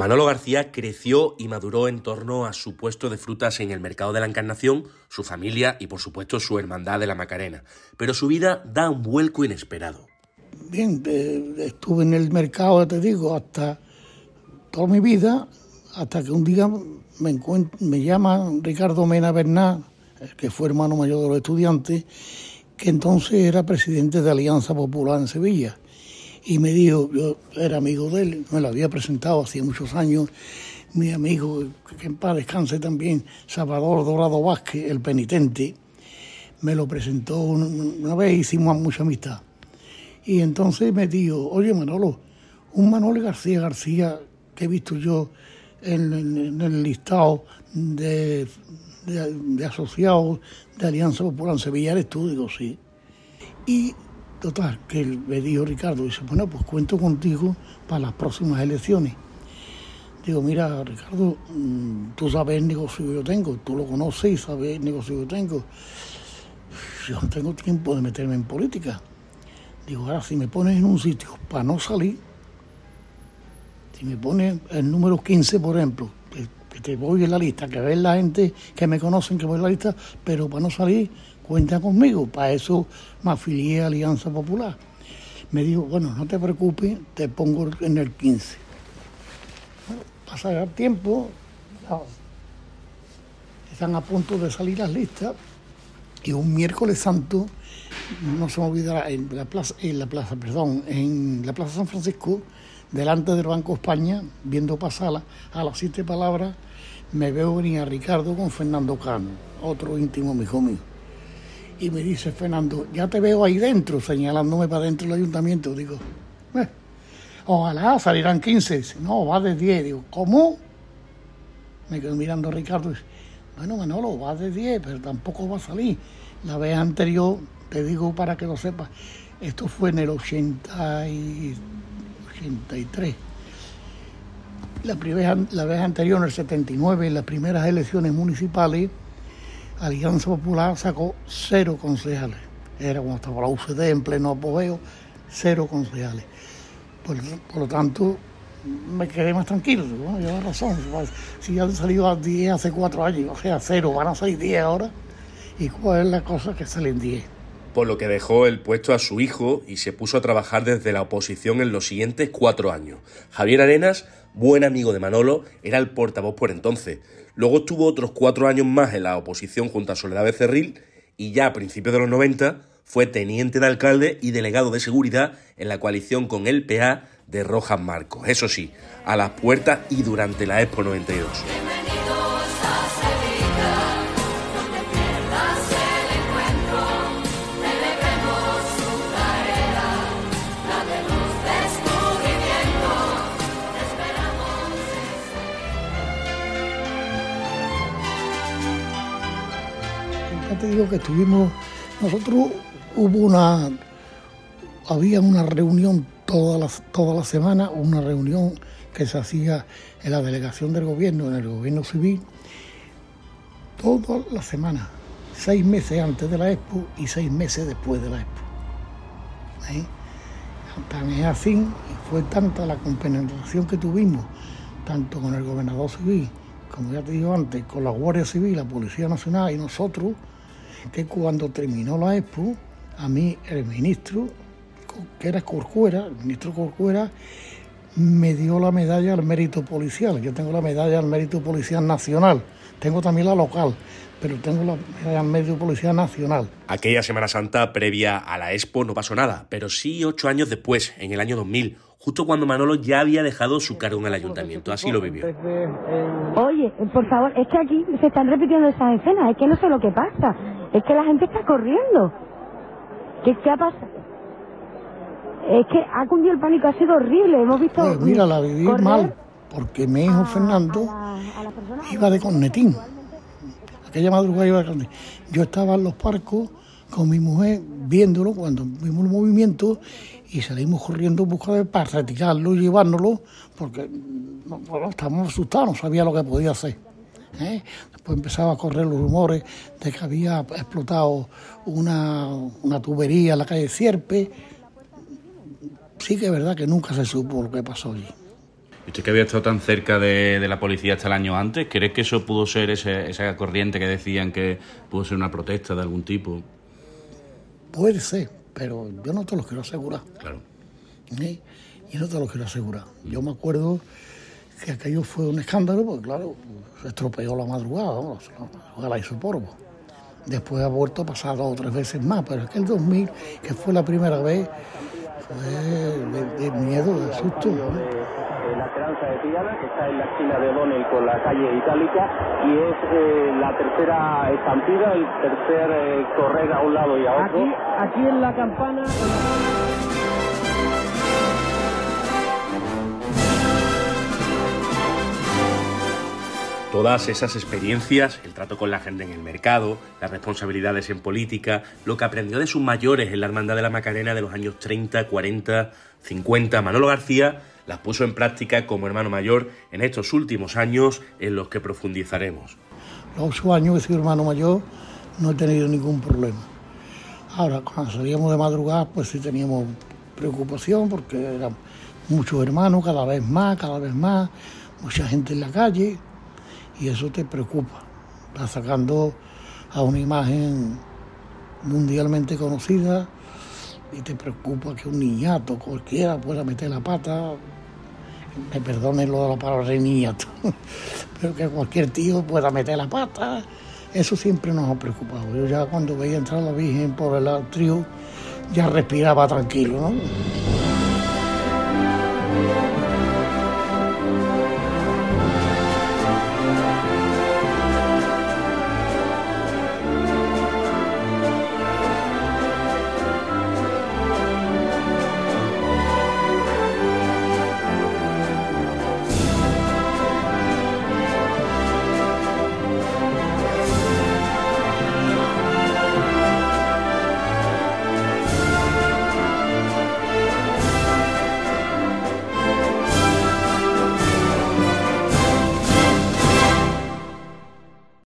Manolo García creció y maduró en torno a su puesto de frutas en el mercado de la Encarnación, su familia y por supuesto su hermandad de la Macarena. Pero su vida da un vuelco inesperado. Bien, estuve en el mercado, te digo, hasta toda mi vida, hasta que un día me, me llama Ricardo Mena Bernal, que fue hermano mayor de los estudiantes, que entonces era presidente de Alianza Popular en Sevilla y me dijo, yo era amigo de él, me lo había presentado hace muchos años, mi amigo, que en paz descanse también, Salvador Dorado Vázquez, el penitente, me lo presentó una, vez, hicimos mucha amistad. Y entonces me dijo, oye Manolo, un Manolo García García que he visto yo en, el listado de, de, asociados de Alianza Popular en Sevilla, ¿eres tú? Sí. Y Total, que me dijo Ricardo, dice, bueno, pues cuento contigo para las próximas elecciones. Digo, mira, Ricardo, mm, tú sabes el negocio que yo tengo, tú lo conoces y sabes el negocio que yo tengo. Yo no tengo tiempo de meterme en política. Digo, ahora si me pones en un sitio para no salir, si me pones el número 15, por ejemplo, que, te voy en la lista, que ves la gente que me conocen que voy en la lista, pero para no salir, cuenta conmigo, para eso me afilié a Alianza Popular. Me dijo, bueno, no te preocupes, te pongo en el 15. Bueno, el tiempo, están a punto de salir las listas y un miércoles santo, no se me olvidará, en la plaza, en la plaza, perdón, en la plaza San Francisco, delante del Banco España, viendo pasarla, a las siete palabras, me veo venir a Ricardo con Fernando Cano, otro íntimo hijo mío y me dice Fernando, ya te veo ahí dentro, señalándome para dentro del ayuntamiento. Digo, eh, ojalá salirán 15. no, va de 10. Digo, ¿cómo? Me quedo mirando a Ricardo y dice, bueno, Manolo, va de 10, pero tampoco va a salir. La vez anterior, te digo para que lo sepas, esto fue en el 80 y 83. La, primera, la vez anterior, en el 79, en las primeras elecciones municipales, Alianza Popular sacó cero concejales. Era cuando estaba la UCD en pleno apogeo, cero concejales. Por, lo tanto, me quedé más tranquilo. Bueno, lleva razón. Si ya han salido a 10 hace cuatro años, o sea, cero, van a salir 10 ahora. ¿Y cuál es la cosa que salen 10? Por lo que dejó el puesto a su hijo y se puso a trabajar desde la oposición en los siguientes cuatro años. Javier Arenas, buen amigo de Manolo, era el portavoz por entonces. Luego estuvo otros cuatro años más en la oposición junto a Soledad Becerril y ya a principios de los 90 fue teniente de alcalde y delegado de seguridad en la coalición con el PA de Rojas Marcos. Eso sí, a las puertas y durante la Expo 92. Que estuvimos, nosotros hubo una, había una reunión toda la, toda la semana, una reunión que se hacía en la delegación del gobierno, en el gobierno civil, toda la semana, seis meses antes de la expo y seis meses después de la expo. ¿Eh? Tan es así, fue tanta la compenetración que tuvimos, tanto con el gobernador civil, como ya te digo antes, con la Guardia Civil, la Policía Nacional y nosotros, que cuando terminó la expo, a mí el ministro, que era Corcuera, el ministro Corcuera, me dio la medalla al mérito policial. Yo tengo la medalla al mérito policial nacional. Tengo también la local, pero tengo la medalla al mérito policial nacional. Aquella Semana Santa previa a la Expo no pasó nada, pero sí ocho años después, en el año 2000, justo cuando Manolo ya había dejado su cargo en el ayuntamiento. Así lo vivió. Oye, por favor, es que aquí se están repitiendo esas escenas, es que no sé lo que pasa, es que la gente está corriendo. ¿Qué, qué ha pasado? Es que ha cundido el pánico, ha sido horrible, hemos visto... Pues mira, la viví mal, porque mi hijo Fernando iba de cornetín. Aquella madrugada iba de cornetín. Yo estaba en los parcos con mi mujer viéndolo cuando vimos el movimiento y salimos corriendo buscar para retirarlo y llevárnoslo porque estábamos asustados, no sabía lo que podía hacer. ¿Eh? Después empezaba a correr los rumores de que había explotado una, una tubería en la calle Cierpe. Sí que es verdad que nunca se supo lo que pasó allí. usted que había estado tan cerca de, la policía hasta el año antes, ¿crees que eso pudo ser esa corriente que decían que pudo ser una protesta de algún tipo? Puede ser, pero yo no te lo quiero asegurar. Claro. ¿Eh? Y no te lo quiero asegurar. Yo me acuerdo que aquello fue un escándalo, porque claro, se estropeó la madrugada, vamos, la madrugada la hizo polvo. Después ha vuelto a pasar dos o tres veces más, pero es que el 2000, que fue la primera vez, fue de, miedo, de susto. La Esperanza de Tirana, que está en la esquina de O'Donnell con la calle Itálica, y es eh, la tercera estampida, el tercer eh, correr a un lado y a otro. Aquí, aquí en la campana... Todas esas experiencias, el trato con la gente en el mercado, las responsabilidades en política, lo que aprendió de sus mayores en la Hermandad de la Macarena de los años 30, 40, 50, Manolo García las puso en práctica como hermano mayor en estos últimos años en los que profundizaremos. Los ocho años que soy hermano mayor no he tenido ningún problema. Ahora, cuando salíamos de madrugada, pues sí teníamos preocupación porque eran muchos hermanos, cada vez más, cada vez más, mucha gente en la calle y eso te preocupa. Estás sacando a una imagen mundialmente conocida y te preocupa que un niñato cualquiera pueda meter la pata, me perdone lo de la palabra niñato, pero que cualquier tío pueda meter la pata, eso siempre nos ha preocupado. Yo ya cuando veía entrar la Virgen por el atrio ya respiraba tranquilo, ¿no?